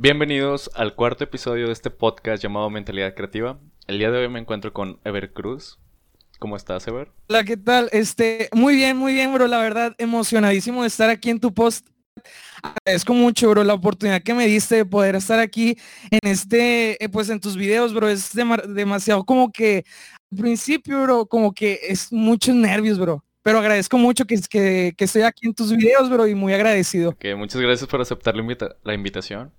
Bienvenidos al cuarto episodio de este podcast llamado Mentalidad Creativa. El día de hoy me encuentro con Ever Cruz. ¿Cómo estás, Ever? Hola, ¿qué tal? Este, muy bien, muy bien, bro. La verdad, emocionadísimo de estar aquí en tu post. Agradezco mucho, bro, la oportunidad que me diste de poder estar aquí en este, eh, pues en tus videos, bro. Es demasiado como que al principio, bro, como que es muchos nervios, bro. Pero agradezco mucho que, que, que estoy aquí en tus videos, bro, y muy agradecido. Ok, muchas gracias por aceptar la, la invitación.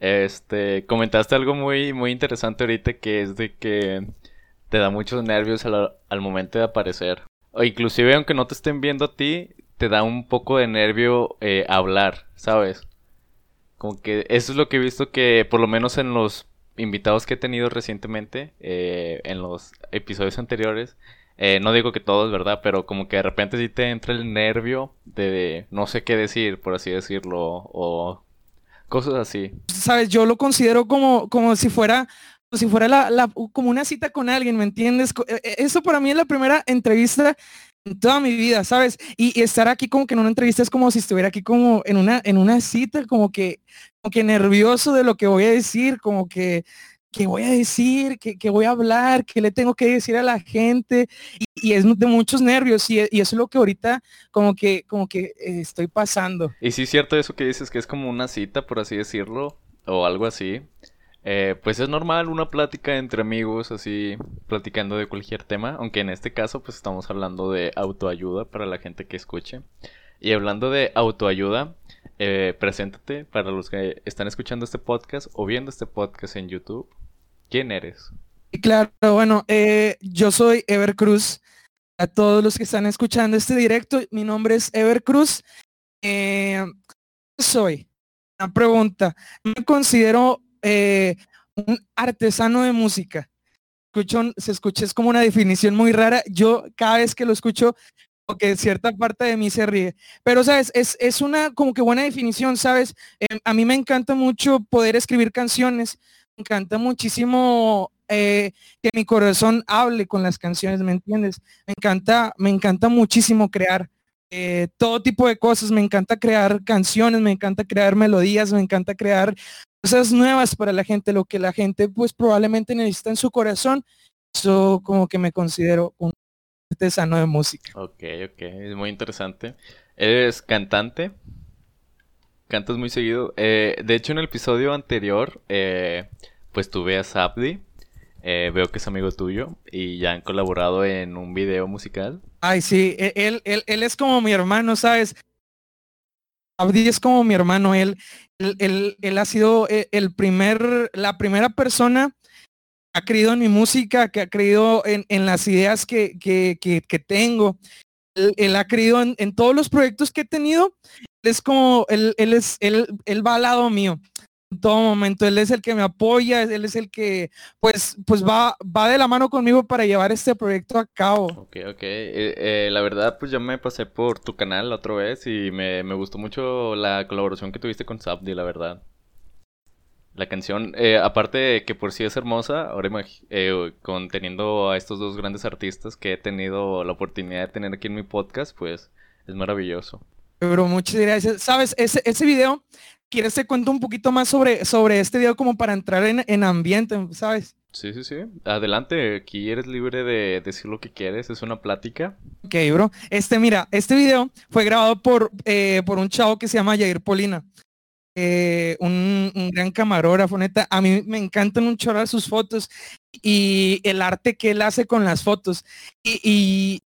Este, comentaste algo muy, muy interesante ahorita que es de que te da muchos nervios al, momento de aparecer. O inclusive aunque no te estén viendo a ti, te da un poco de nervio eh, hablar, ¿sabes? Como que eso es lo que he visto que por lo menos en los invitados que he tenido recientemente, eh, en los episodios anteriores, eh, no digo que todos, ¿verdad? Pero como que de repente sí te entra el nervio de no sé qué decir, por así decirlo, o Cosas así. Sabes, yo lo considero como, como si fuera si fuera la, como una cita con alguien, ¿me entiendes? E, e, eso para mí es la primera entrevista en toda mi vida, ¿sabes? Y, estar aquí como que en una entrevista es como si estuviera aquí como en una, en una cita, como que, como que nervioso de lo que voy a decir, como que qué voy a decir, qué, voy a hablar, qué le tengo que decir a la gente. Y, es de muchos nervios y, eso es lo que ahorita como que, como que eh, estoy pasando. Y sí cierto eso que dices, que es como una cita, por así decirlo, o algo así. Eh, pues es normal una plática entre amigos, así platicando de cualquier tema, aunque en este caso pues estamos hablando de autoayuda para la gente que escuche. Y hablando de autoayuda, eh, preséntate para los que están escuchando este podcast o viendo este podcast en YouTube. ¿Quién eres? Claro, bueno, eh, yo soy Ever Cruz. A todos los que están escuchando este directo, mi nombre es Ever Cruz. Eh, soy? Una pregunta. Me considero eh, un artesano de música. Escucho, se escucha, es como una definición muy rara. Yo cada vez que lo escucho, que cierta parte de mí se ríe. Pero, ¿sabes? Es, es una como que buena definición, ¿sabes? A mí me encanta mucho poder escribir canciones encanta muchísimo eh, que mi corazón hable con las canciones, ¿me entiendes? Me encanta, me encanta muchísimo crear eh, todo tipo de cosas, me encanta crear canciones, me encanta crear melodías, me encanta crear cosas nuevas para la gente, lo que la gente pues probablemente necesita en su corazón. Eso como que me considero un artesano de música. Ok, ok, es muy interesante. ¿Eres cantante? Cantas muy seguido. Eh, de hecho, en el episodio anterior, eh, pues tuve a Sabdi. Eh, veo que es amigo tuyo y ya han colaborado en un video musical. Ay, sí, e, él, él, él es como mi hermano, ¿sabes? Abdi es como mi hermano, él, él, él, ha sido el primer, la primera persona que ha creído en mi música, que ha creído en, en las ideas que, que, que, tengo. Él, ha creído en, en, todos los proyectos que he tenido es como, él, él es, él, él va al lado mío en todo momento. Él es el que me apoya, él es el que, pues, pues va, va de la mano conmigo para llevar este proyecto a cabo. Ok, ok. Eh, eh, la verdad, pues yo me pasé por tu canal la otra vez y me, me gustó mucho la colaboración que tuviste con Sabdi, la verdad. La canción, eh, aparte de que por sí es hermosa, ahora conteniendo a estos dos grandes artistas que he tenido la oportunidad de tener aquí en mi podcast, pues es maravilloso. Pero muchas gracias. Sabes, ese, ese video, ¿quieres te cuento un poquito más sobre, sobre este video como para entrar en, en ambiente, sabes? Sí, sí, sí. Adelante, aquí eres libre de decir lo que quieres, es una plática. Ok, bro. Este, mira, este video fue grabado por, eh, por un chavo que se llama Jair Polina. Eh, un, un, gran camarógrafo, neta. A mí me encantan un chorro sus fotos y el arte que él hace con las fotos. y,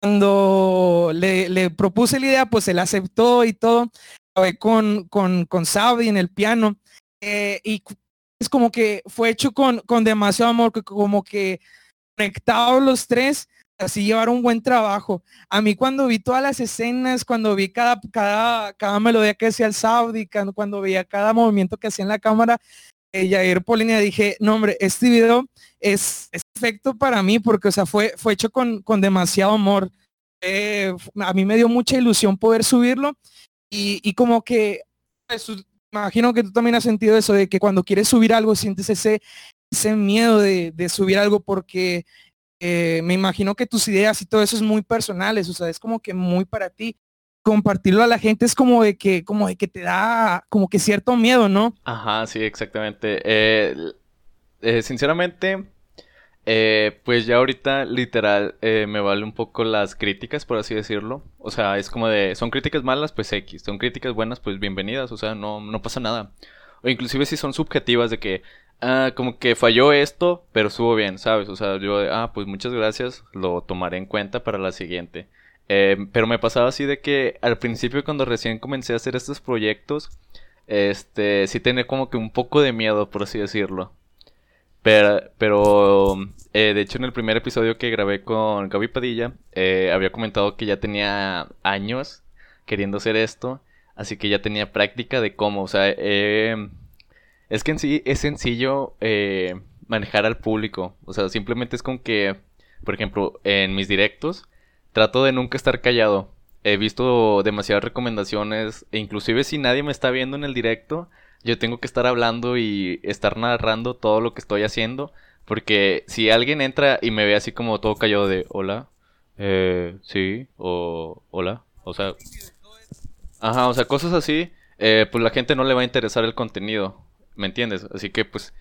cuando le, propuse la idea, pues él aceptó y todo, con, con, con Saudi en el piano. Eh, y es como que fue hecho con, con demasiado amor, como que conectados los tres, así llevar un buen trabajo. A mí cuando vi todas las escenas, cuando vi cada, cada, cada melodía que hacía el Saudi, cuando, cuando veía cada movimiento que hacía en la cámara, eh, Jair Polinia dije, no hombre, este video es, perfecto para mí porque, o sea, fue, fue hecho con, con demasiado amor. Eh, a mí me dio mucha ilusión poder subirlo y, y como que, pues, imagino que tú también has sentido eso, de que cuando quieres subir algo sientes ese, ese miedo de, de subir algo porque eh, me imagino que tus ideas y todo eso es muy personales, o sea, es como que muy para ti compartirlo a la gente es como de que, como de que te da como que cierto miedo, ¿no? Ajá, sí, exactamente. Eh, eh, sinceramente, eh, pues ya ahorita literal me vale un poco las críticas, por así decirlo. O sea, es como de, son críticas malas, pues X. Son críticas buenas, pues bienvenidas. O sea, no, no pasa nada. O inclusive si son subjetivas de que, ah, como que falló esto, pero estuvo bien, ¿sabes? O sea, yo, ah, pues muchas gracias, lo tomaré en cuenta para la siguiente. Eh, pero me pasaba así de que al principio cuando recién comencé a hacer estos proyectos, este, sí tenía como que un poco de miedo, por así decirlo. Pero, pero eh, de hecho en el primer episodio que grabé con Gaby Padilla, eh, había comentado que ya tenía años queriendo hacer esto, así que ya tenía práctica de cómo, o sea, es que en sí es sencillo manejar al público, o sea, simplemente es con que, por ejemplo, en mis directos, trato de nunca estar callado. He visto demasiadas recomendaciones, e inclusive si nadie me está viendo en el directo, yo tengo que estar hablando y estar narrando todo lo que estoy haciendo, porque si alguien entra y me ve así como todo callado de hola, eh, sí, o hola, o sea, ajá, o sea, cosas así, eh, pues la gente no le va a interesar el contenido, ¿me entiendes? Así que pues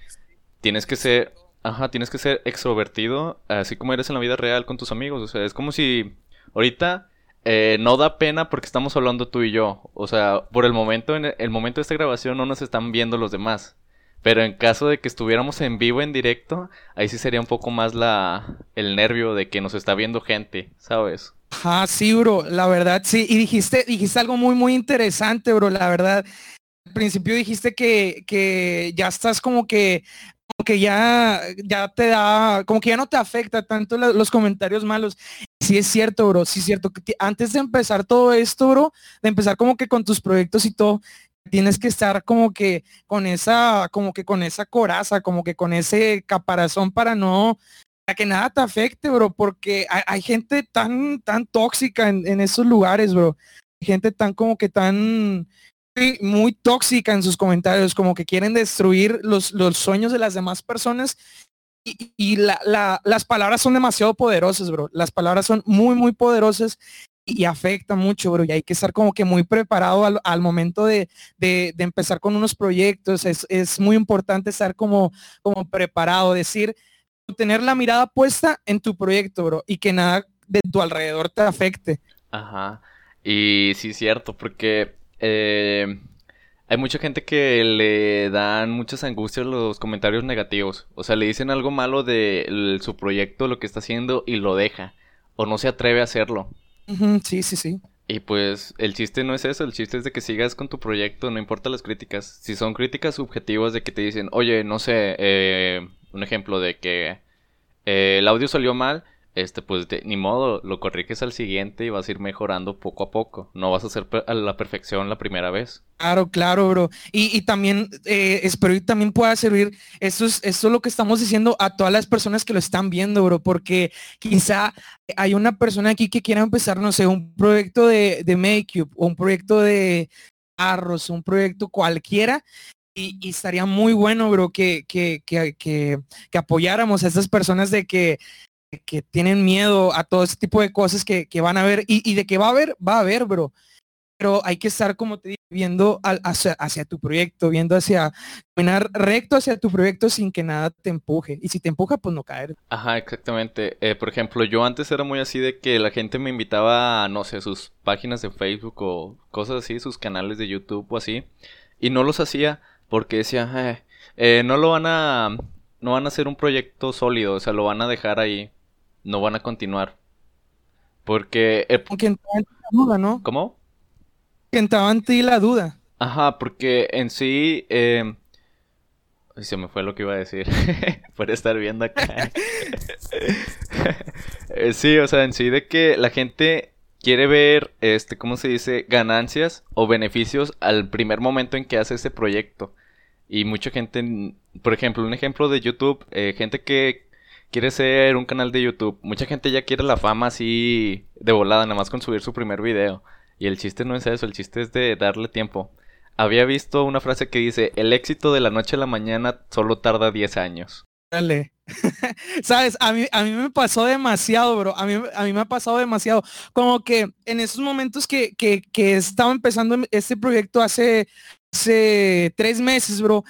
tienes que ser Ajá, tienes que ser extrovertido, así como eres en la vida real con tus amigos. O sea, es como si ahorita eh, no da pena porque estamos hablando tú y yo. O sea, por el momento, en el momento de esta grabación no nos están viendo los demás. Pero en caso de que estuviéramos en vivo, en directo, ahí sí sería un poco más la el nervio de que nos está viendo gente, ¿sabes? Ah, sí, bro, la verdad, sí. Y dijiste, dijiste algo muy, muy interesante, bro, la verdad. Al principio dijiste que, que ya estás como que como que ya, ya te da, como que ya no te afecta tanto los comentarios malos. Sí es cierto, bro, sí es cierto. que Antes de empezar todo esto, bro, de empezar como que con tus proyectos y todo, tienes que estar como que con esa, como que con esa coraza, como que con ese caparazón para no, para que nada te afecte, bro, porque hay, gente tan, tan tóxica en, en, esos lugares, bro. Gente tan como que tan, muy tóxica en sus comentarios, como que quieren destruir los, los sueños de las demás personas. Y, las palabras son demasiado poderosas, bro. Las palabras son muy, muy poderosas y, afectan mucho, bro. Y hay que estar como que muy preparado al, momento de, empezar con unos proyectos. Es, muy importante estar como, como preparado, decir, tener la mirada puesta en tu proyecto, bro, y que nada de tu alrededor te afecte. Ajá. Y sí, cierto, porque eh, hay mucha gente que le dan muchas angustias los comentarios negativos. O sea, le dicen algo malo de su proyecto, lo que está haciendo, y lo deja. O no se atreve a hacerlo. sí, sí, sí. Y pues el chiste no es eso, el chiste es de que sigas con tu proyecto, no importa las críticas. Si son críticas subjetivas de que te dicen, oye, no sé, eh, un ejemplo de que eh, el audio salió mal, este, pues ni modo, lo corriges al siguiente y vas a ir mejorando poco a poco. No vas a hacer a la perfección la primera vez. Claro, claro, bro. Y, también eh, espero que también pueda servir, esto es, esto es lo que estamos diciendo a todas las personas que lo están viendo, bro, porque quizá hay una persona aquí que quiera empezar, no sé, un proyecto de, de Makeup o un proyecto de arroz, un proyecto cualquiera, y, y, estaría muy bueno, bro, que, que, que, que, apoyáramos a esas personas de que que tienen miedo a todo ese tipo de cosas que, van a ver y, de que va a haber, va a haber, bro. Pero hay que estar, como te digo, viendo hacia, tu proyecto, viendo hacia, caminar recto hacia tu proyecto sin que nada te empuje. Y si te empuja, pues no caer. Ajá, exactamente. Eh, por ejemplo, yo antes era muy así de que la gente me invitaba a, no sé, sus páginas de Facebook o cosas así, sus canales de YouTube o así. Y no los hacía porque decía, eh, no lo van a, no van a hacer un proyecto sólido, o sea, lo van a dejar ahí no van a continuar. Porque... Eh, porque entraba en ti la duda, ¿no? ¿Cómo? Que entraba en ti la duda. Ajá, porque en sí... Eh... Se me fue lo que iba a decir. Por estar viendo acá. Sí, o sea, en sí de que la gente quiere ver, este, ¿cómo se dice? Ganancias o beneficios al primer momento en que hace ese proyecto. Y mucha gente, por ejemplo, un ejemplo de YouTube, eh, gente que quiere ser un canal de YouTube. Mucha gente ya quiere la fama así de volada, nada más con subir su primer video. Y el chiste no es eso, el chiste es de darle tiempo. Había visto una frase que dice, el éxito de la noche a la mañana solo tarda 10 años. Dale. Sabes, a mí, a mí me pasó demasiado, bro. A mí, a mí me ha pasado demasiado. Como que en esos momentos que, que, que estaba empezando este proyecto hace, hace tres meses, bro,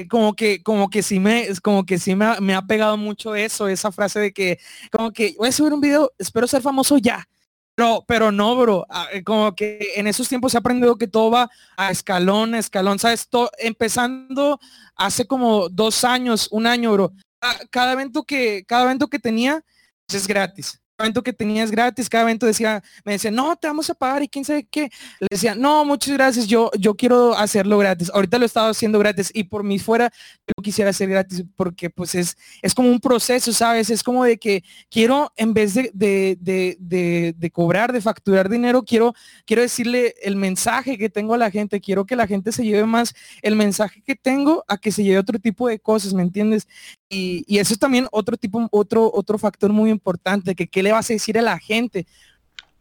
eh, como que, como que sí me, como que sí me ha, me ha, pegado mucho eso, esa frase de que, como que voy a subir un video, espero ser famoso ya. Pero, pero no, bro, ah, eh, como que en esos tiempos se ha aprendido que todo va a escalón, escalón, ¿sabes? Todo, empezando hace como dos años, un año, bro. Ah, cada evento que, cada evento que tenía pues, es gratis evento que tenías gratis, cada evento decía, me decía, no, te vamos a pagar y quién sabe qué. Le decía, no, muchas gracias, yo, yo quiero hacerlo gratis. Ahorita lo he estado haciendo gratis y por mí fuera, yo quisiera hacer gratis porque pues es, es como un proceso, ¿sabes? Es como de que quiero, en vez de, de, de, de, cobrar, de facturar dinero, quiero, quiero decirle el mensaje que tengo a la gente, quiero que la gente se lleve más el mensaje que tengo a que se lleve otro tipo de cosas, ¿me entiendes? Y, y eso es también otro tipo, otro, otro factor muy importante, que qué le vas a decir a la gente.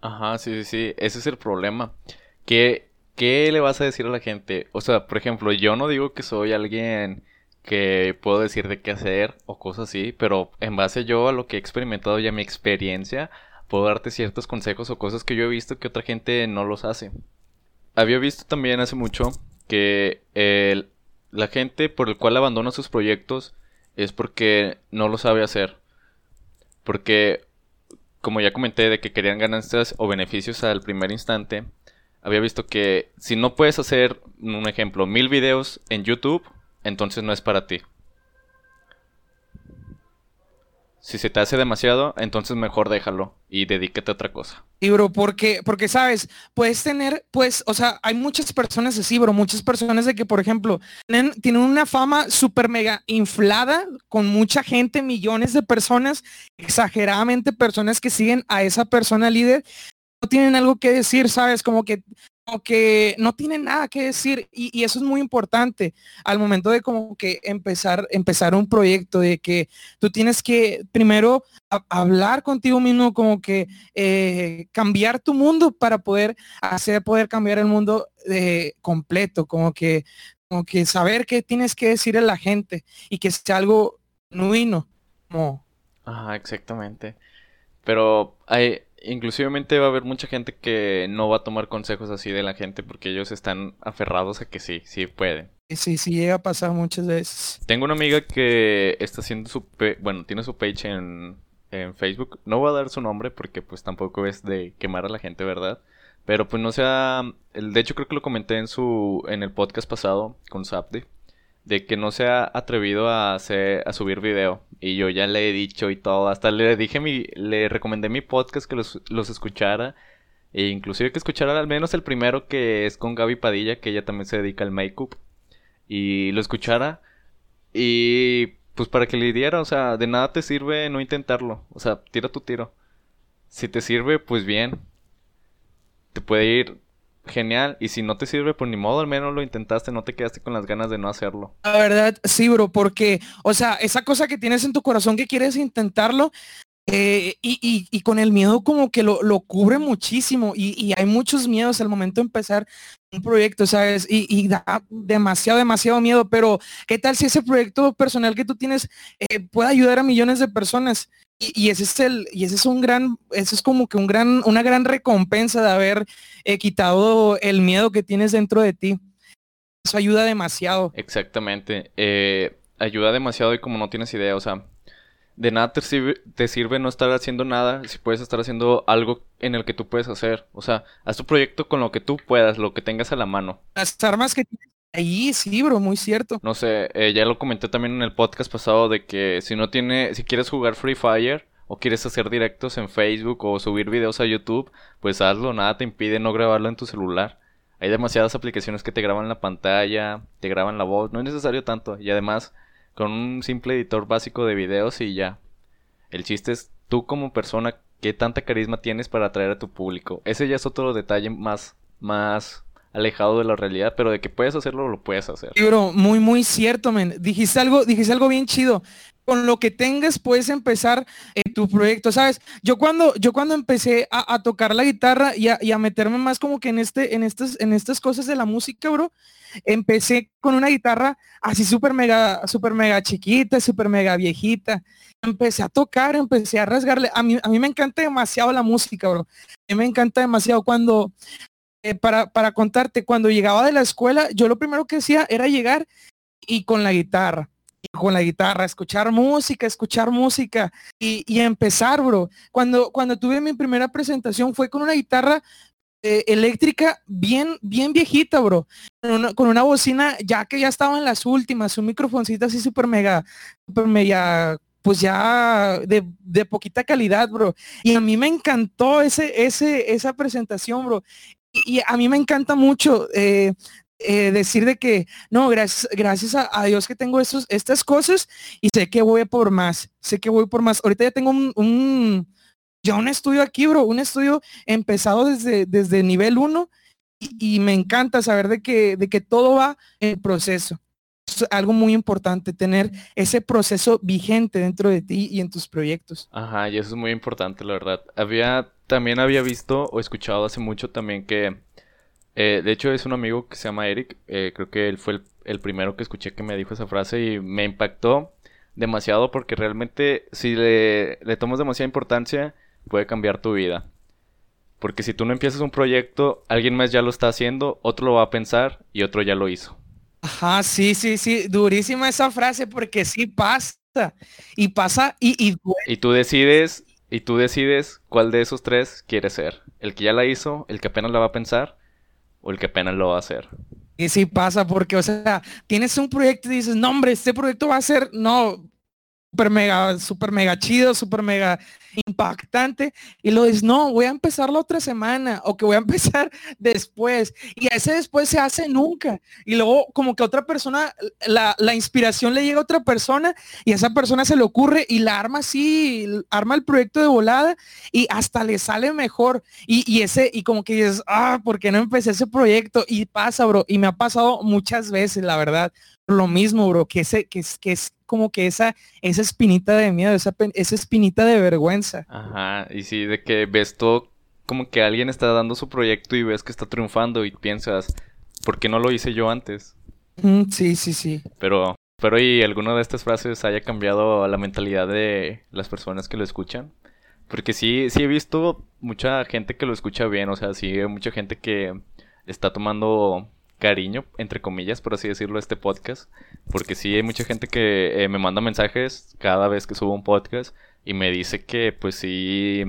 Ajá, sí, sí, sí, ese es el problema. ¿Qué, ¿Qué le vas a decir a la gente? O sea, por ejemplo, yo no digo que soy alguien que puedo decir de qué hacer o cosas así, pero en base yo a lo que he experimentado y a mi experiencia, puedo darte ciertos consejos o cosas que yo he visto que otra gente no los hace. Había visto también hace mucho que la gente por el cual abandona sus proyectos es porque no lo sabe hacer. Porque como ya comenté, de que querían ganancias o beneficios al primer instante, había visto que si no puedes hacer, un ejemplo, mil videos en YouTube, entonces no es para ti. Si se te hace demasiado, entonces mejor déjalo y dedícate a otra cosa. Y bro, porque, porque sabes, puedes tener, pues, o sea, hay muchas personas así, bro, muchas personas de que, por ejemplo, tienen, tienen una fama súper mega inflada con mucha gente, millones de personas, exageradamente personas que siguen a esa persona líder, no tienen algo que decir, ¿sabes? Como que que no tiene nada que decir y, eso es muy importante al momento de como que empezar empezar un proyecto de que tú tienes que primero hablar contigo mismo como que eh, cambiar tu mundo para poder hacer poder cambiar el mundo eh, completo como que como que saber qué tienes que decir a la gente y que sea algo genuino como Ajá, exactamente. Pero hay inclusivemente va a haber mucha gente que no va a tomar consejos así de la gente porque ellos están aferrados a que sí, sí pueden. Sí, sí, llega a pasar muchas veces. Tengo una amiga que está haciendo su, bueno, tiene su page en, en Facebook. No voy a dar su nombre porque pues tampoco es de quemar a la gente, ¿verdad? Pero pues no sea, de hecho creo que lo comenté en su, en el podcast pasado con Sapde de que no se ha atrevido a hacer, a subir video. Y yo ya le he dicho y todo. Hasta le dije mi, le recomendé mi podcast que los, los escuchara. E inclusive que escuchara al menos el primero que es con Gaby Padilla, que ella también se dedica al make-up. Y lo escuchara. Y pues para que le diera, o sea, de nada te sirve no intentarlo. O sea, tira tu tiro. Si te sirve, pues bien. Te puede ir genial. Y si no te sirve, pues ni modo, al menos lo intentaste, no te quedaste con las ganas de no hacerlo. La verdad, sí, bro, porque, o sea, esa cosa que tienes en tu corazón que quieres intentarlo, eh, y, y, con el miedo como que lo, lo cubre muchísimo y, y, hay muchos miedos al momento de empezar un proyecto, ¿sabes? Y, da demasiado, demasiado miedo, pero ¿qué tal si ese proyecto personal que tú tienes eh, puede ayudar a millones de personas? Y, ese es el, y ese es un gran, ese es como que un gran, una gran recompensa de haber eh, quitado el miedo que tienes dentro de ti. Eso ayuda demasiado. Exactamente. Ayuda demasiado y como no tienes idea, o sea, de nada te sirve, te sirve no estar haciendo nada si puedes estar haciendo algo en el que tú puedes hacer. O sea, haz tu proyecto con lo que tú puedas, lo que tengas a la mano. Las armas que tienes Ahí sí, bro, muy cierto. No sé, eh, ya lo comenté también en el podcast pasado de que si no tiene, si quieres jugar Free Fire o quieres hacer directos en Facebook o subir videos a YouTube, pues hazlo, nada te impide no grabarlo en tu celular. Hay demasiadas aplicaciones que te graban la pantalla, te graban la voz, no es necesario tanto. Y además, con un simple editor básico de videos y ya. El chiste es tú como persona, qué tanta carisma tienes para atraer a tu público. Ese ya es otro detalle más, más alejado de la realidad, pero de que puedes hacerlo, lo puedes hacer. Sí, bro, muy, muy cierto, men. Dijiste algo, dijiste algo bien chido. Con lo que tengas puedes empezar en tu proyecto, ¿sabes? Yo cuando, yo cuando empecé a, tocar la guitarra y a, y a, meterme más como que en este, en estas, en estas cosas de la música, bro, empecé con una guitarra así súper mega, súper mega chiquita, súper mega viejita. Empecé a tocar, empecé a rasgarle. A mí, a mí me encanta demasiado la música, bro. A mí me encanta demasiado cuando, eh, para, para contarte, cuando llegaba de la escuela, yo lo primero que hacía era llegar y con la guitarra con la guitarra, escuchar música, escuchar música y, y, empezar, bro. Cuando, cuando tuve mi primera presentación fue con una guitarra eh, eléctrica bien, bien viejita, bro. Con una, con una, bocina ya que ya estaba en las últimas, un microfoncito así súper mega, súper mega, pues ya de, de, poquita calidad, bro. Y a mí me encantó ese, ese, esa presentación, bro. Y, a mí me encanta mucho eh, eh, decir de que no, gracias, gracias a, a, Dios que tengo estos, estas cosas y sé que voy por más, sé que voy por más. Ahorita ya tengo un, un ya un estudio aquí, bro, un estudio empezado desde, desde nivel 1 y, me encanta saber de que, de que todo va en proceso. Es algo muy importante, tener ese proceso vigente dentro de ti y en tus proyectos. Ajá, y eso es muy importante, la verdad. Había, también había visto o escuchado hace mucho también que eh, de hecho, es un amigo que se llama Eric. Eh, creo que él fue el, el, primero que escuché que me dijo esa frase y me impactó demasiado porque realmente si le, le tomas demasiada importancia puede cambiar tu vida. Porque si tú no empiezas un proyecto, alguien más ya lo está haciendo, otro lo va a pensar y otro ya lo hizo. Ajá, sí, sí, sí, durísima esa frase porque sí pasa. Y pasa y... Y, y tú decides, y tú decides cuál de esos tres quieres ser. El que ya la hizo, el que apenas la va a pensar o el que apenas lo va a hacer. Y sí pasa, porque, o sea, tienes un proyecto y dices, no, hombre, este proyecto va a ser, no, super mega, super mega chido, super mega impactante. Y lo dices, no, voy a empezar la otra semana o que voy a empezar después y ese después se hace nunca. Y luego como que otra persona, la, la inspiración le llega a otra persona y a esa persona se le ocurre y la arma así, arma el proyecto de volada y hasta le sale mejor. Y, y ese y como que dices, ah, ¿por qué no empecé ese proyecto? Y pasa, bro, y me ha pasado muchas veces, la verdad, lo mismo, bro, que, ese, que, es, que es como que esa, esa espinita de miedo, esa, esa espinita de vergüenza. Ajá, y sí, de que ves todo como que alguien está dando su proyecto y ves que está triunfando y piensas, ¿por qué no lo hice yo antes? Mm, sí, sí, sí. Pero, pero y alguna de estas frases haya cambiado la mentalidad de las personas que lo escuchan. Porque sí, sí he visto mucha gente que lo escucha bien, o sea, sí hay mucha gente que está tomando cariño, entre comillas, por así decirlo, este podcast. Porque sí hay mucha gente que eh, me manda mensajes cada vez que subo un podcast y me dice que pues sí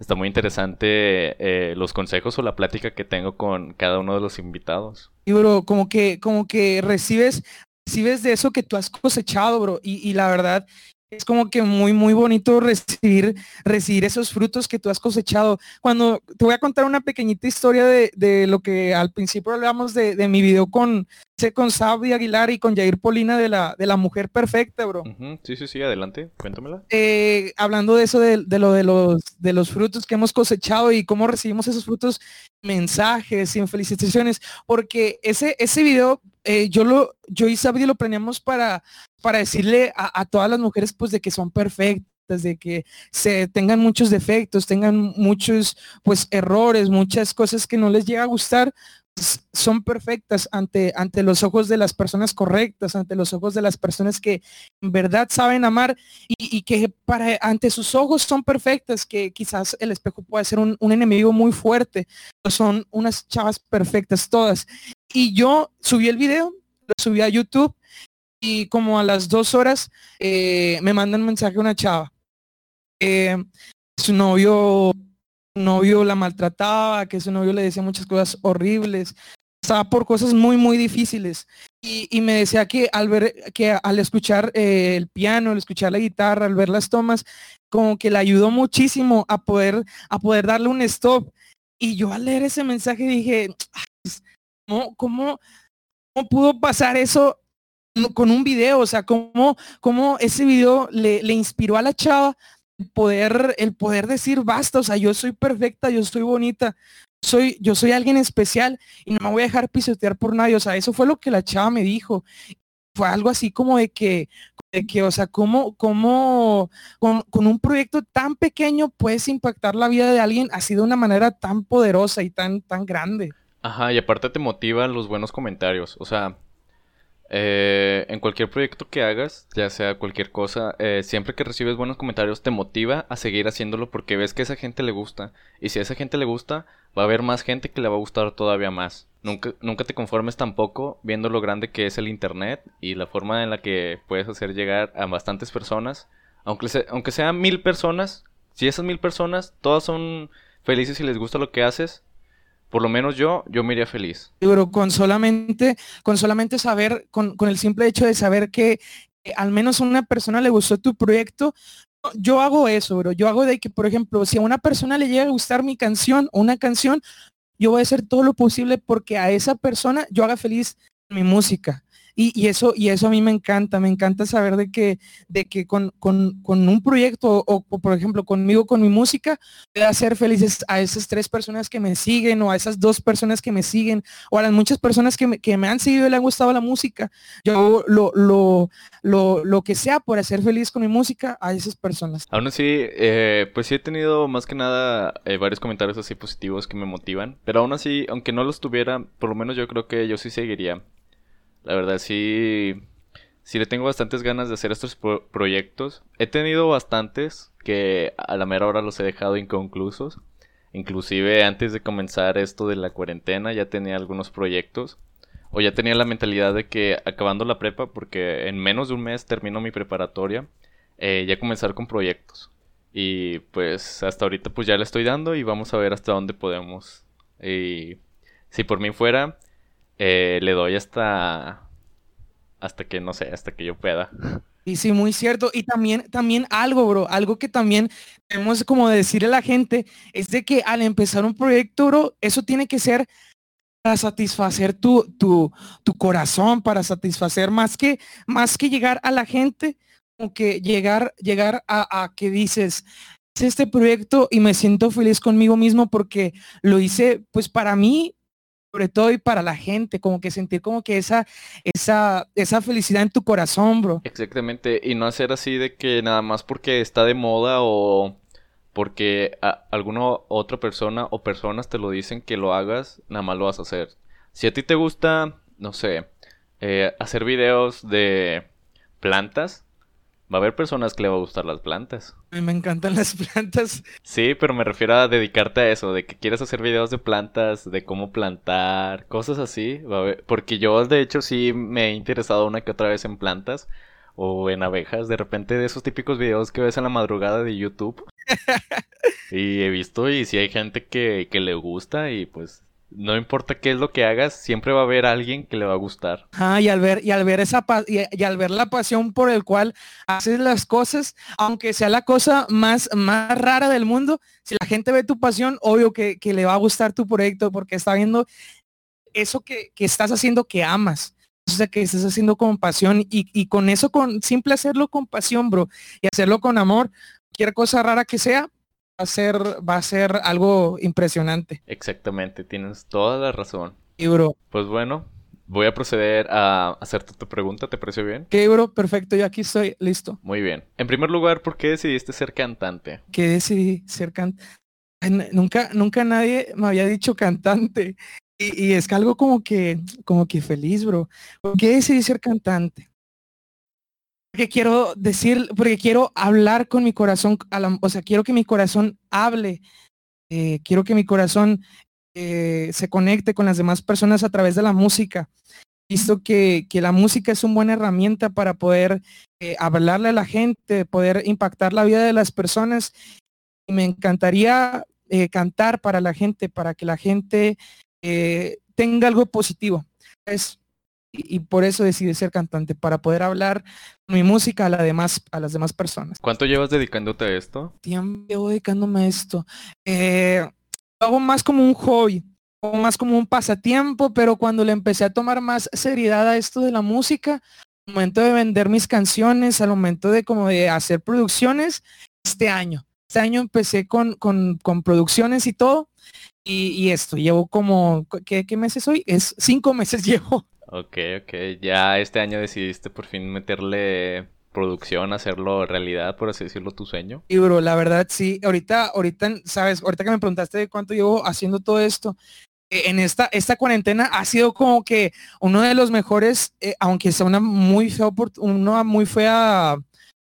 está muy interesante eh, los consejos o la plática que tengo con cada uno de los invitados. Y bro, como que, como que recibes, recibes de eso que tú has cosechado, bro. Y, y la verdad, es como que muy, muy bonito recibir, recibir esos frutos que tú has cosechado. Cuando te voy a contar una pequeñita historia de, de lo que al principio hablamos de, de, mi video con, con Sabi Aguilar y con Jair Polina de la, de la mujer perfecta, bro. Uh -huh. Sí, sí, sí, adelante, cuéntamela. Eh, hablando de eso, de, de, lo de los, de los frutos que hemos cosechado y cómo recibimos esos frutos, mensajes y felicitaciones, porque ese, ese video eh, yo lo, yo y Sabi lo planeamos para, para decirle a, a, todas las mujeres pues de que son perfectas, de que se tengan muchos defectos, tengan muchos pues errores, muchas cosas que no les llega a gustar, son perfectas ante, ante los ojos de las personas correctas, ante los ojos de las personas que en verdad saben amar y, que para, ante sus ojos son perfectas, que quizás el espejo puede ser un, enemigo muy fuerte, son unas chavas perfectas todas. Y yo subí el video, lo subí a YouTube y como a las dos horas eh, me mandan un mensaje una chava. Eh, su novio, novio la maltrataba, que su novio le decía muchas cosas horribles, estaba por cosas muy, muy difíciles. Y, y me decía que al ver, que al escuchar eh, el piano, al escuchar la guitarra, al ver las tomas, como que le ayudó muchísimo a poder, a poder darle un stop. Y yo al leer ese mensaje dije, ¿cómo, cómo, cómo pudo pasar eso con un video, o sea, cómo, cómo ese video le, le, inspiró a la chava poder, el poder decir basta, o sea, yo soy perfecta, yo soy bonita, soy, yo soy alguien especial y no me voy a dejar pisotear por nadie, o sea, eso fue lo que la chava me dijo. Fue algo así como de que, de que o sea, cómo, cómo con, un proyecto tan pequeño puedes impactar la vida de alguien así de una manera tan poderosa y tan, tan grande. Ajá, y aparte te motivan los buenos comentarios. O sea, eh, en cualquier proyecto que hagas, ya sea cualquier cosa, eh, siempre que recibes buenos comentarios te motiva a seguir haciéndolo porque ves que a esa gente le gusta. Y si a esa gente le gusta, va a haber más gente que le va a gustar todavía más. Nunca, nunca te conformes tampoco viendo lo grande que es el Internet y la forma en la que puedes hacer llegar a bastantes personas. Aunque, aunque sean mil personas, si esas mil personas todas son felices y les gusta lo que haces, por lo menos yo, yo me iría feliz. Pero con solamente, con solamente saber, con, con el simple hecho de saber que, al menos a una persona le gustó tu proyecto, yo hago eso, bro. Yo hago de que, por ejemplo, si a una persona le llega a gustar mi canción o una canción, yo voy a hacer todo lo posible porque a esa persona yo haga feliz mi música. Y, eso, y eso a mí me encanta, me encanta saber de que, de que con, un proyecto o, por ejemplo conmigo, con mi música, voy a hacer felices a esas tres personas que me siguen o a esas dos personas que me siguen o a las muchas personas que me, que me han seguido y le han gustado la música. Yo lo, lo, lo, lo, que sea por hacer feliz con mi música a esas personas. Aún así, eh, pues sí he tenido más que nada eh, varios comentarios así positivos que me motivan, pero aún así, aunque no los tuviera, por lo menos yo creo que yo sí seguiría la verdad sí, sí le tengo bastantes ganas de hacer estos proyectos. He tenido bastantes que a la mera hora los he dejado inconclusos. Inclusive antes de comenzar esto de la cuarentena ya tenía algunos proyectos. O ya tenía la mentalidad de que acabando la prepa, porque en menos de un mes termino mi preparatoria, eh, ya comenzar con proyectos. Y pues hasta ahorita pues ya le estoy dando y vamos a ver hasta dónde podemos. Y si por mí fuera, eh, le doy hasta hasta que no sé, hasta que yo pueda. Y sí, muy cierto. Y también, también algo, bro, algo que también tenemos como decirle a la gente es de que al empezar un proyecto, bro, eso tiene que ser para satisfacer tu, tu, tu corazón, para satisfacer más que, más que llegar a la gente, como que llegar, llegar a, a que dices, este proyecto y me siento feliz conmigo mismo porque lo hice pues para mí sobre todo y para la gente, como que sentir como que esa, esa, esa felicidad en tu corazón, bro. Exactamente, y no hacer así de que nada más porque está de moda o porque alguna otra persona o personas te lo dicen que lo hagas, nada más lo vas a hacer. Si a ti te gusta, no sé, eh, hacer videos de plantas, Va a haber personas que le va a gustar las plantas. Me encantan las plantas. Sí, pero me refiero a dedicarte a eso, de que quieres hacer videos de plantas, de cómo plantar, cosas así. porque yo de hecho sí me he interesado una que otra vez en plantas o en abejas, de repente de esos típicos videos que ves en la madrugada de YouTube. y he visto y si hay gente que, que le gusta y pues no importa qué es lo que hagas, siempre va a haber alguien que le va a gustar. Ah, y al ver, y al ver esa y, al ver la pasión por el cual haces las cosas, aunque sea la cosa más, más rara del mundo, si la gente ve tu pasión, obvio que, le va a gustar tu proyecto porque está viendo eso que, estás haciendo que amas. O sea, que estás haciendo con pasión y, y con eso, con simple hacerlo con pasión, bro, y hacerlo con amor, cualquier cosa rara que sea, a ser, va a ser algo impresionante. Exactamente, tienes toda la razón. Y bro. Pues bueno, voy a proceder a hacerte tu pregunta, ¿te parece bien? Ok, bro, perfecto, yo aquí estoy listo. Muy bien. En primer lugar, ¿por qué decidiste ser cantante? ¿Qué decidí ser cantante? Nunca, nunca nadie me había dicho cantante. Y, y, es que algo como que, como que feliz, bro. ¿Por qué decidí ser cantante? Porque quiero decir, porque quiero hablar con mi corazón, o sea, quiero que mi corazón hable, eh, quiero que mi corazón eh, se conecte con las demás personas a través de la música. Visto que, que la música es una buena herramienta para poder eh, hablarle a la gente, poder impactar la vida de las personas. Y me encantaría cantar para la gente, para que la gente tenga algo positivo. Y, por eso decidí ser cantante, para poder hablar mi música a, la demás, a las demás personas. ¿Cuánto llevas dedicándote a esto? Tiempo llevo dedicándome a esto. Eh, hago más como un hobby, o más como un pasatiempo, pero cuando le empecé a tomar más seriedad a esto de la música, al momento de vender mis canciones, al momento de como de hacer producciones, este año. Este año empecé con, con, con producciones y todo. Y, y, esto, llevo como, ¿qué, ¿qué meses hoy? Es cinco meses llevo. Ok, ok. Ya este año decidiste por fin meterle producción, hacerlo realidad, por así decirlo, tu sueño. Y bro, la verdad sí. Ahorita, ahorita, sabes, ahorita que me preguntaste de cuánto llevo haciendo todo esto, en esta, esta cuarentena ha sido como que uno de los mejores, eh, aunque sea una muy fea, una muy fea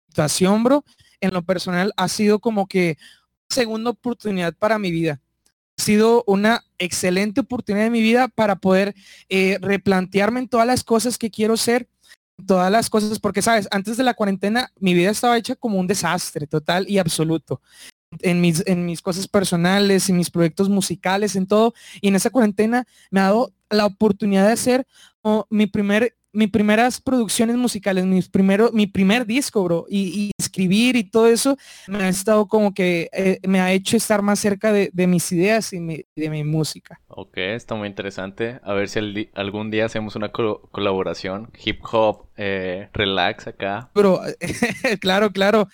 situación, bro, en lo personal ha sido como que segunda oportunidad para mi vida. Sido una excelente oportunidad de mi vida para poder eh, replantearme en todas las cosas que quiero ser, todas las cosas, porque sabes, antes de la cuarentena mi vida estaba hecha como un desastre total y absoluto. En mis, en mis cosas personales, en mis proyectos musicales, en todo. Y en esa cuarentena me ha dado la oportunidad de hacer mi primer mis primeras producciones musicales, mis primero, mi primer disco, bro, y, escribir y todo eso, me ha estado como que eh, me ha hecho estar más cerca de, mis ideas y de mi música. Ok, está muy interesante. A ver si algún día hacemos una colaboración, hip hop, eh, relax acá. Bro, claro, claro.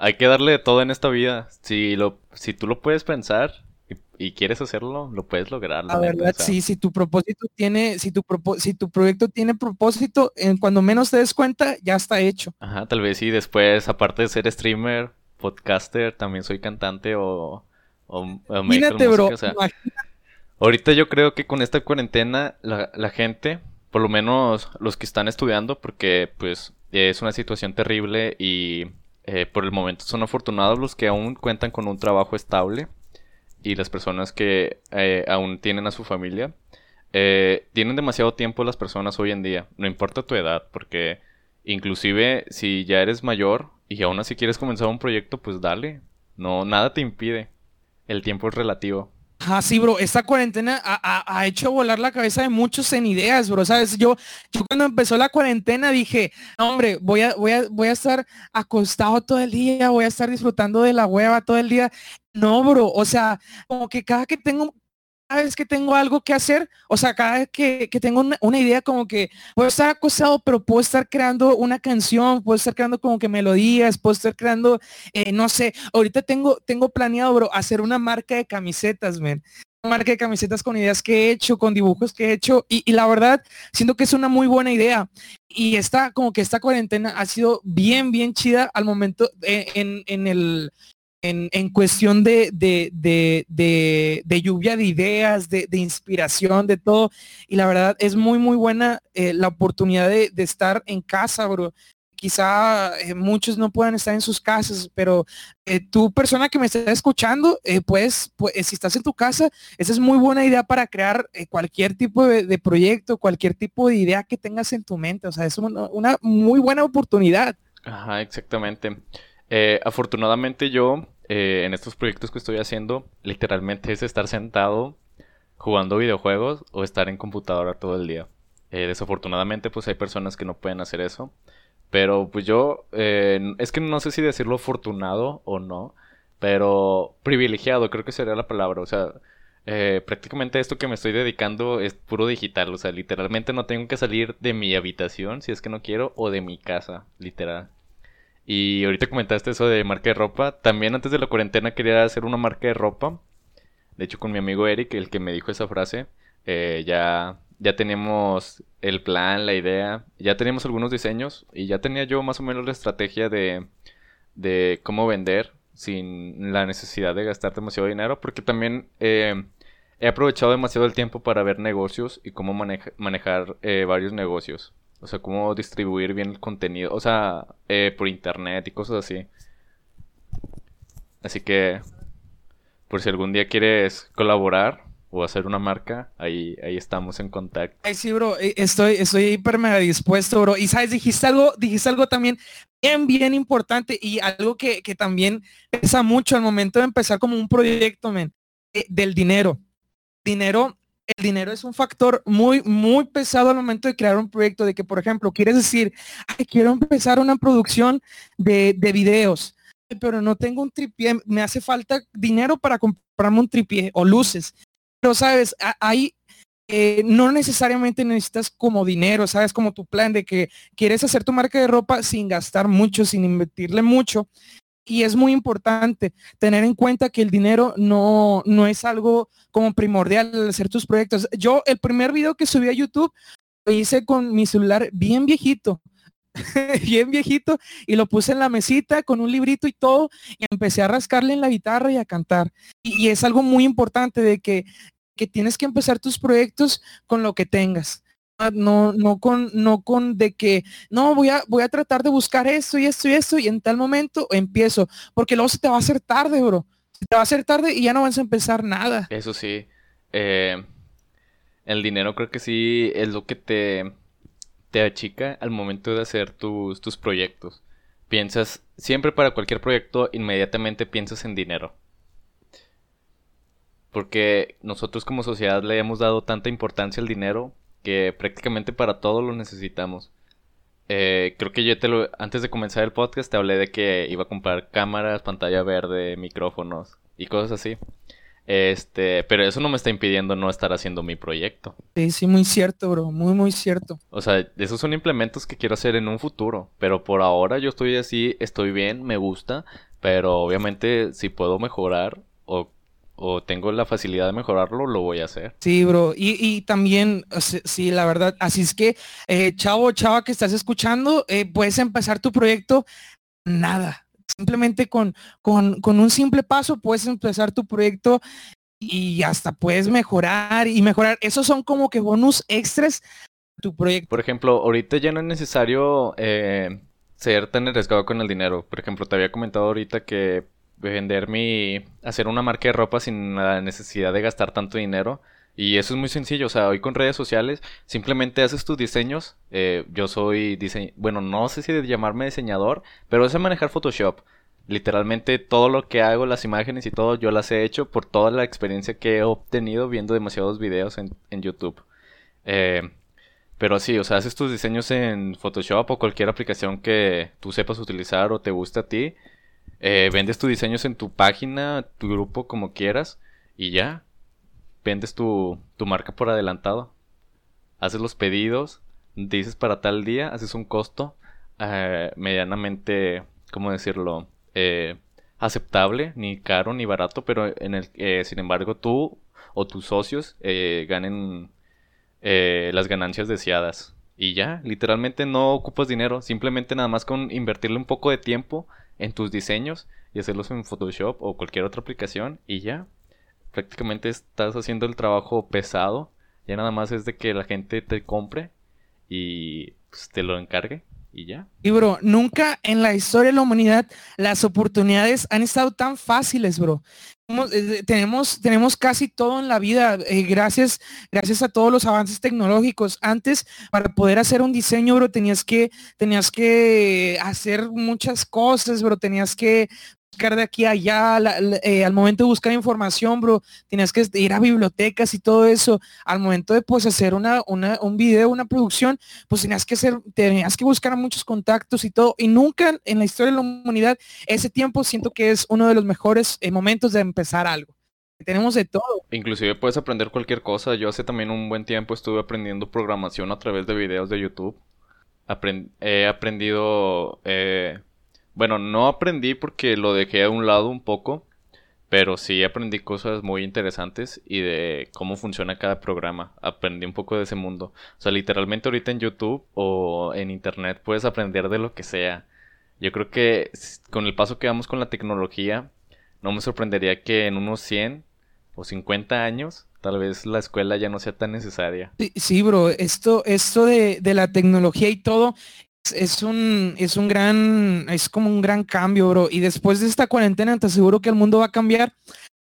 Hay que darle todo en esta vida. Si, lo, si tú lo puedes pensar, y quieres hacerlo, lo puedes lograr. La, verdad, sí, si tu propósito tiene, si tu, si tu proyecto tiene propósito, en cuando menos te des cuenta, ya está hecho. Ajá, tal vez sí, después, aparte de ser streamer, podcaster, también soy cantante o... o, Imagínate, bro. Ahorita yo creo que con esta cuarentena, la, la gente, por lo menos los que están estudiando, porque pues es una situación terrible y eh, por el momento son afortunados los que aún cuentan con un trabajo estable y las personas que eh, aún tienen a su familia, eh, tienen demasiado tiempo las personas hoy en día, no importa tu edad, porque inclusive si ya eres mayor y aún así quieres comenzar un proyecto, pues dale, no, nada te impide, el tiempo es relativo. Ah, sí, bro, esta cuarentena ha, hecho volar la cabeza de muchos en ideas, bro, ¿sabes? Yo, yo cuando empezó la cuarentena dije, hombre, voy a, voy, a, voy a estar acostado todo el día, voy a estar disfrutando de la hueva todo el día. No, bro, o sea, como que cada que tengo, cada vez que tengo algo que hacer, o sea, cada vez que, tengo una, idea como que puedo estar acostado, pero puedo estar creando una canción, puedo estar creando como que melodías, puedo estar creando, eh, no sé, ahorita tengo, tengo planeado, bro, hacer una marca de camisetas, man. Una marca de camisetas con ideas que he hecho, con dibujos que he hecho, y, la verdad, siento que es una muy buena idea. Y está como que esta cuarentena ha sido bien, bien chida al momento eh, en, en, el, en, cuestión de, de, lluvia de ideas, de, inspiración, de todo. Y la verdad es muy, muy buena eh, la oportunidad de, estar en casa, bro. Quizá eh, muchos no puedan estar en sus casas, pero eh, tú persona que me está escuchando, pues, pues, si estás en tu casa, esa es muy buena idea para crear cualquier tipo de, proyecto, cualquier tipo de idea que tengas en tu mente. O sea, es una, una muy buena oportunidad. Ajá, exactamente. Eh, afortunadamente yo, eh, en estos proyectos que estoy haciendo, literalmente es estar sentado jugando videojuegos o estar en computadora todo el día. Eh, desafortunadamente pues hay personas que no pueden hacer eso. Pero pues yo, es que no sé si decirlo afortunado o no, pero privilegiado creo que sería la palabra. O sea, prácticamente esto que me estoy dedicando es puro digital. O sea, literalmente no tengo que salir de mi habitación si es que no quiero o de mi casa, literal. Y ahorita comentaste eso de marca de ropa. También antes de la cuarentena quería hacer una marca de ropa. De hecho, con mi amigo Eric, el que me dijo esa frase, eh, ya, ya teníamos el plan, la idea, ya teníamos algunos diseños y ya tenía yo más o menos la estrategia de, de cómo vender sin la necesidad de gastar demasiado dinero, porque también eh, he aprovechado demasiado el tiempo para ver negocios y cómo manejar eh, varios negocios. O sea, cómo distribuir bien el contenido. O sea, eh, por internet y cosas así. Así que, por si algún día quieres colaborar o hacer una marca, ahí, ahí estamos en contacto. Ay, sí, bro, eh, estoy, estoy hiper mega dispuesto, bro. Y sabes, dijiste algo, dijiste algo también bien, bien importante y algo que, que también pesa mucho al momento de empezar como un proyecto, men, eh, del dinero. Dinero el dinero es un factor muy, muy pesado al momento de crear un proyecto, de que, por ejemplo, quieres decir, Ay, quiero empezar una producción de, de videos, pero no tengo un tripié, me hace falta dinero para comprarme un tripié o luces. Pero, sabes, ahí eh, no necesariamente necesitas como dinero, sabes, como tu plan de que quieres hacer tu marca de ropa sin gastar mucho, sin invertirle mucho y es muy importante tener en cuenta que el dinero no, no es algo como primordial al hacer tus proyectos. Yo el primer video que subí a YouTube lo hice con mi celular bien viejito, bien viejito, y lo puse en la mesita con un librito y todo, y empecé a rascarle en la guitarra y a cantar. Y, es algo muy importante de que que tienes que empezar tus proyectos con lo que tengas. No, no con, no con de que, no, voy a, voy a tratar de buscar esto y esto y esto y en tal momento empiezo, porque luego se te va a hacer tarde, bro. Se te va a hacer tarde y ya no vas a empezar nada. Eso sí. Eh, el dinero creo que sí es lo que te, te achica al momento de hacer tus, tus proyectos. Piensas, siempre para cualquier proyecto, inmediatamente piensas en dinero. Porque nosotros como sociedad le hemos dado tanta importancia al dinero que prácticamente para todo lo necesitamos. Eh, creo que yo te lo, antes de comenzar el podcast te hablé de que iba a comprar cámaras, pantalla verde, micrófonos y cosas así. Este, pero eso no me está impidiendo no estar haciendo mi proyecto. Sí, sí, muy cierto, bro, muy, muy cierto. O sea, esos son implementos que quiero hacer en un futuro, pero por ahora yo estoy así, estoy bien, me gusta, pero obviamente si puedo mejorar o, o tengo la facilidad de mejorarlo, lo voy a hacer. Sí, bro, y, y también, sí, la verdad, así es que, eh, chavo, chava que estás escuchando, eh, puedes empezar tu proyecto nada, simplemente con, con, con, un simple paso puedes empezar tu proyecto y hasta puedes mejorar y mejorar. Esos son como que bonus extras a tu proyecto. Por ejemplo, ahorita ya no es necesario eh, ser tan arriesgado con el dinero. Por ejemplo, te había comentado ahorita que vender mi... hacer una marca de ropa sin la necesidad de gastar tanto dinero. Y eso es muy sencillo, o sea, hoy con redes sociales simplemente haces tus diseños. Eh, yo soy diseñador, bueno, no sé si de llamarme diseñador, pero es manejar Photoshop. Literalmente todo lo que hago, las imágenes y todo, yo las he hecho por toda la experiencia que he obtenido viendo demasiados videos en, YouTube. Eh, pero sí, o sea, haces tus diseños en Photoshop o cualquier aplicación que tú sepas utilizar o te guste a ti. Eh, vendes tus diseños en tu página, tu grupo, como quieras. Y ya, vendes tu, tu marca por adelantado. Haces los pedidos, dices para tal día, haces un costo eh, medianamente, ¿cómo decirlo? Eh, aceptable, ni caro ni barato, pero en el, eh, sin embargo tú o tus socios ganen las ganancias deseadas. Y ya, literalmente no ocupas dinero, simplemente nada más con invertirle un poco de tiempo en tus diseños y hacerlos en Photoshop o cualquier otra aplicación y ya, prácticamente estás haciendo el trabajo pesado. Ya nada más es de que la gente te compre y pues, te lo encargue y ya. Y bro, nunca en la historia de la humanidad las oportunidades han estado tan fáciles, bro. Eh, tenemos, tenemos casi todo en la vida eh, gracias, gracias a todos los avances tecnológicos. Antes, para poder hacer un diseño, bro, tenías que, tenías que hacer muchas cosas, bro. Tenías que buscar de aquí a allá, eh, al momento de buscar información, bro, tienes que ir a bibliotecas y todo eso. Al momento de pues hacer una, una, un video, una producción, pues tenías que hacer, tenías que buscar muchos contactos y todo. Y nunca en la historia de la humanidad, ese tiempo siento que es uno de los mejores eh, momentos de empezar algo. Tenemos de todo. Inclusive puedes aprender cualquier cosa. Yo hace también un buen tiempo estuve aprendiendo programación a través de videos de YouTube. he aprendido eh, bueno, no aprendí porque lo dejé a un lado un poco, pero sí aprendí cosas muy interesantes y de cómo funciona cada programa. Aprendí un poco de ese mundo. O sea, literalmente ahorita en YouTube o en Internet puedes aprender de lo que sea. Yo creo que con el paso que vamos con la tecnología, no me sorprendería que en unos 100 o 50 años tal vez la escuela ya no sea tan necesaria. Sí, bro, esto, esto de, la tecnología y todo es un, es un gran, es como un gran cambio, bro. Y después de esta cuarentena, te aseguro que el mundo va a cambiar.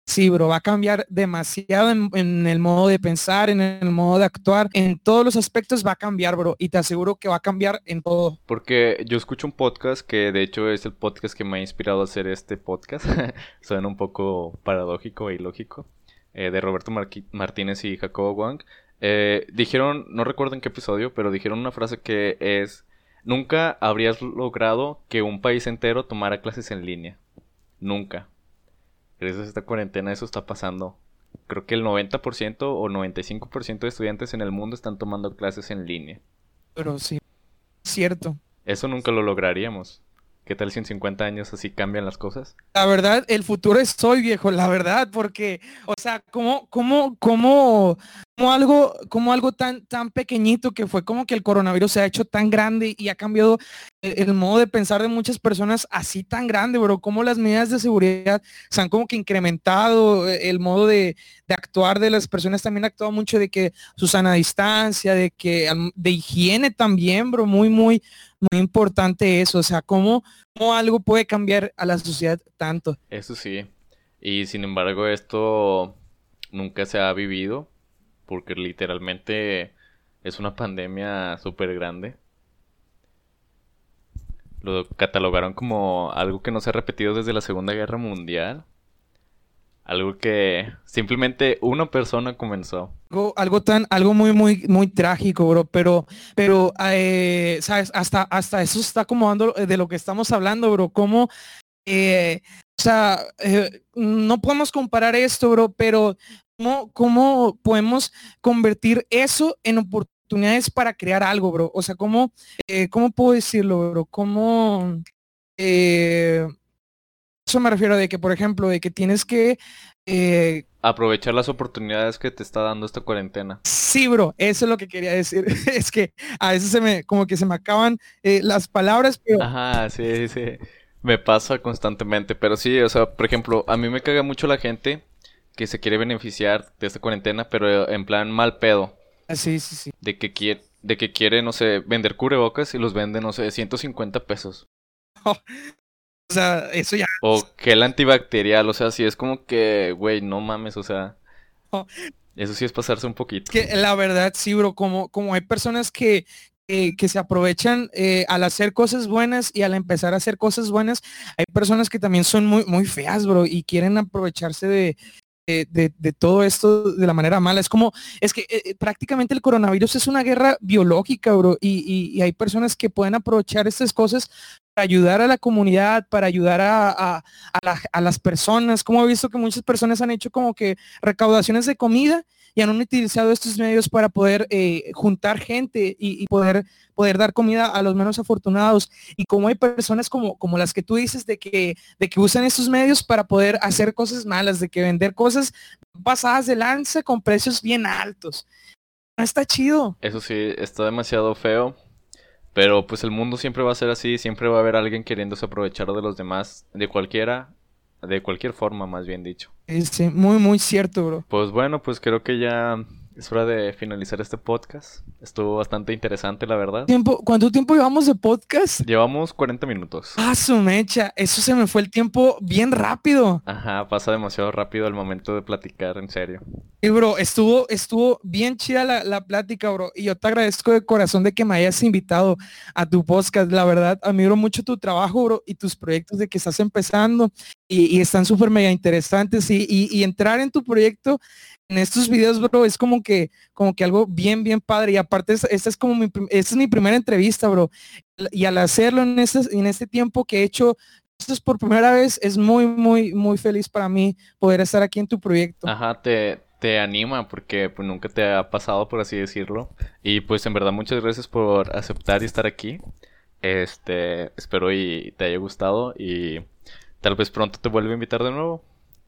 Sí, bro, va a cambiar demasiado en, el modo de pensar, en el modo de actuar, en todos los aspectos va a cambiar, bro. Y te aseguro que va a cambiar en todo. Porque yo escucho un podcast que de hecho es el podcast que me ha inspirado a hacer este podcast. Suena un poco paradójico e ilógico. Eh, de Roberto Martínez y Jacobo Wang. Eh, dijeron, no recuerdo en qué episodio, pero dijeron una frase que es Nunca habrías logrado que un país entero tomara clases en línea. Nunca. Gracias a esta cuarentena eso está pasando. Creo que el 90% o 95% de estudiantes en el mundo están tomando clases en línea. Pero sí, cierto. Eso nunca lo lograríamos. ¿Qué tal si en 50 años así cambian las cosas? La verdad, el futuro es hoy, viejo, la verdad, porque, o sea, como, como, como, como algo, como algo tan, tan pequeñito que fue como que el coronavirus se ha hecho tan grande y ha cambiado el, modo de pensar de muchas personas así tan grande, bro, como las medidas de seguridad se han como que incrementado, eh, el modo de, actuar de las personas también ha actuado mucho de que su sana distancia, de que, de higiene también, bro, muy, muy, muy importante eso, o sea, cómo, cómo algo puede cambiar a la sociedad tanto. Eso sí, y sin embargo esto nunca se ha vivido, porque literalmente es una pandemia súper grande. Lo catalogaron como algo que no se ha repetido desde la Segunda Guerra Mundial. Algo que simplemente una persona comenzó. Algo, algo tan, algo muy, muy, muy trágico, bro. Pero, pero, eh, sabes, hasta, hasta eso está acomodando de lo que estamos hablando, bro. Como, eh, o sea, eh, no podemos comparar esto, bro, pero ¿cómo, ¿cómo podemos convertir eso en oportunidades para crear algo, bro? O sea, ¿cómo, cómo puedo decirlo, bro? ¿Cómo, eso me refiero de que, por ejemplo, de que tienes que... Eh, Aprovechar las oportunidades que te está dando esta cuarentena. Sí, bro, eso es lo que quería decir. es que a veces se me, como que se me acaban eh, las palabras, pero... Ajá, sí, sí. Me pasa constantemente, pero sí, o sea, por ejemplo, a mí me caga mucho la gente que se quiere beneficiar de esta cuarentena, pero en plan mal pedo. Ah, sí, sí, sí. De que quiere, de que quiere, no sé, vender cubrebocas y los vende, no sé, 150 pesos. O sea, eso ya. O que el antibacterial, o sea, si es como que, güey, no mames, o sea. Eso sí es pasarse un poquito. Que la verdad, sí, bro, como, como hay personas que, que se aprovechan eh, al hacer cosas buenas y al empezar a hacer cosas buenas, hay personas que también son muy, muy feas, bro, y quieren aprovecharse de, de, todo esto de la manera mala. Es como, es que eh, prácticamente el coronavirus es una guerra biológica, bro, y, y, hay personas que pueden aprovechar estas cosas para ayudar a la comunidad, para ayudar a, a, las personas. Como he visto que muchas personas han hecho como que recaudaciones de comida y han utilizado estos medios para poder eh, juntar gente y, poder, poder dar comida a los menos afortunados. Y como hay personas como, como las que tú dices de que, de que usan estos medios para poder hacer cosas malas, de que vender cosas pasadas de lanza con precios bien altos. Está chido. Eso sí, está demasiado feo. Pero pues el mundo siempre va a ser así, siempre va a haber alguien queriéndose aprovechar de los demás, de cualquiera, de cualquier forma, más bien dicho. Sí, muy, muy cierto, bro. Pues bueno, pues creo que ya es hora de finalizar este podcast. Estuvo bastante interesante, la verdad. ¿Tiempo? ¿Cuánto tiempo llevamos de podcast? Llevamos 40 minutos. Ah, su mecha. Eso se me fue el tiempo bien rápido. Ajá, pasa demasiado rápido el momento de platicar, en serio. Y bro, estuvo, estuvo bien chida la, la plática, bro. Y yo te agradezco de corazón de que me hayas invitado a tu podcast. La verdad, admiro mucho tu trabajo, bro, y tus proyectos de que estás empezando. Y, están súper mega interesantes. Y, y, y entrar en tu proyecto en estos videos, bro, es como que, como que algo bien, bien padre. Y aparte, esta es como mi, esta es mi primera entrevista, bro. Y al hacerlo en este, en este tiempo que he hecho, esto es por primera vez, es muy, muy, muy feliz para mí poder estar aquí en tu proyecto. Ajá, te, te anima porque pues nunca te ha pasado, por así decirlo. Y pues en verdad muchas gracias por aceptar y estar aquí. Este, espero y te haya gustado y tal vez pronto te vuelva a invitar de nuevo,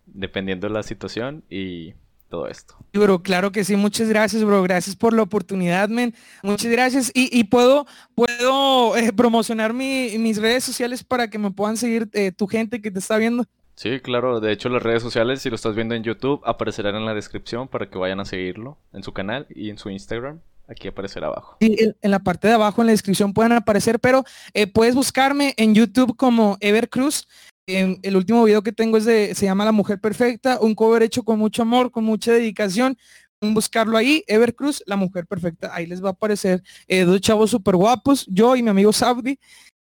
dependiendo de la situación y todo esto. bro, claro que sí, muchas gracias, bro, gracias por la oportunidad, men, muchas gracias. Y, puedo, puedo eh, promocionar mis redes sociales para que me puedan seguir eh, tu gente que te está viendo. Sí, claro, de hecho las redes sociales, si lo estás viendo en YouTube, aparecerán en la descripción para que vayan a seguirlo en su canal y en su Instagram. Aquí aparecerá abajo. Sí, en, la parte de abajo en la descripción pueden aparecer, pero eh, puedes buscarme en YouTube como El último video que tengo es de, se llama La Mujer Perfecta, un cover hecho con mucho amor, con mucha dedicación. Buscarlo ahí, Evercruz, La Mujer Perfecta. Ahí les va a aparecer eh, dos chavos súper guapos, yo y mi amigo Saudi.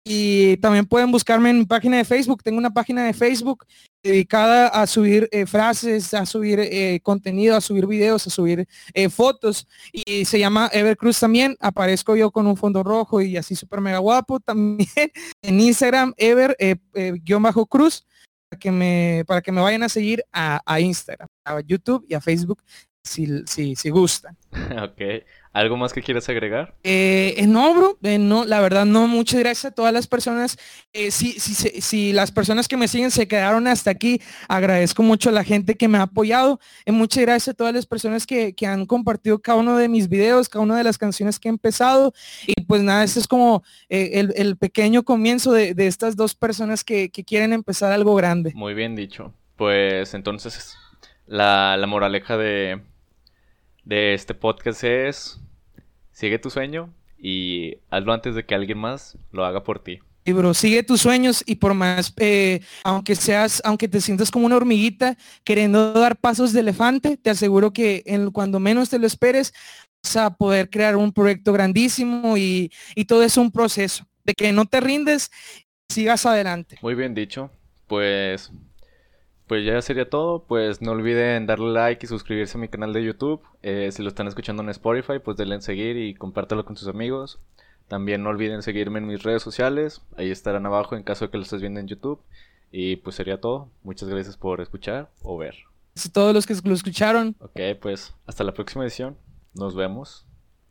Y también pueden buscarme en mi página de Facebook. Tengo una página de Facebook dedicada a subir eh, frases, a subir eh, contenido, a subir videos, a subir eh, fotos. Y se llama Evercruz también. Aparezco yo con un fondo rojo y así súper mega guapo. También en Instagram, Ever, guion bajo cruz, para que, me, para que me vayan a seguir a, Instagram, a YouTube y a Facebook si, si, si gustan. ok. ¿Algo más que quieras agregar? Eh, eh no, bro, eh, no, la verdad no, muchas gracias a todas las personas. Eh, si, si, si, las personas que me siguen se quedaron hasta aquí, agradezco mucho a la gente que me ha apoyado. muchas gracias a todas las personas que, han compartido cada uno de mis videos, cada una de las canciones que he empezado. Y pues nada, este es como el, pequeño comienzo de, estas dos personas que, quieren empezar algo grande. Muy bien dicho. Pues entonces la, la moraleja de, de este podcast es sigue tu sueño y hazlo antes de que alguien más lo haga por ti. Y bro, sigue tus sueños y por más, eh, aunque seas, aunque te sientas como una hormiguita queriendo dar pasos de elefante, te aseguro que en, cuando menos te lo esperes, vas a poder crear un proyecto grandísimo y, y todo es un proceso de que no te rindes, sigas adelante. Muy bien dicho. Pues pues ya sería todo. Pues no olviden darle like y suscribirse a mi canal de YouTube. Eh, si lo están escuchando en Spotify, pues denle en seguir y compártelo con sus amigos. También no olviden seguirme en mis redes sociales. Ahí estarán abajo en caso de que lo estés viendo en YouTube. Y pues sería todo. Muchas gracias por escuchar o ver. A todos los que lo escucharon. Ok, pues hasta la próxima edición. Nos vemos.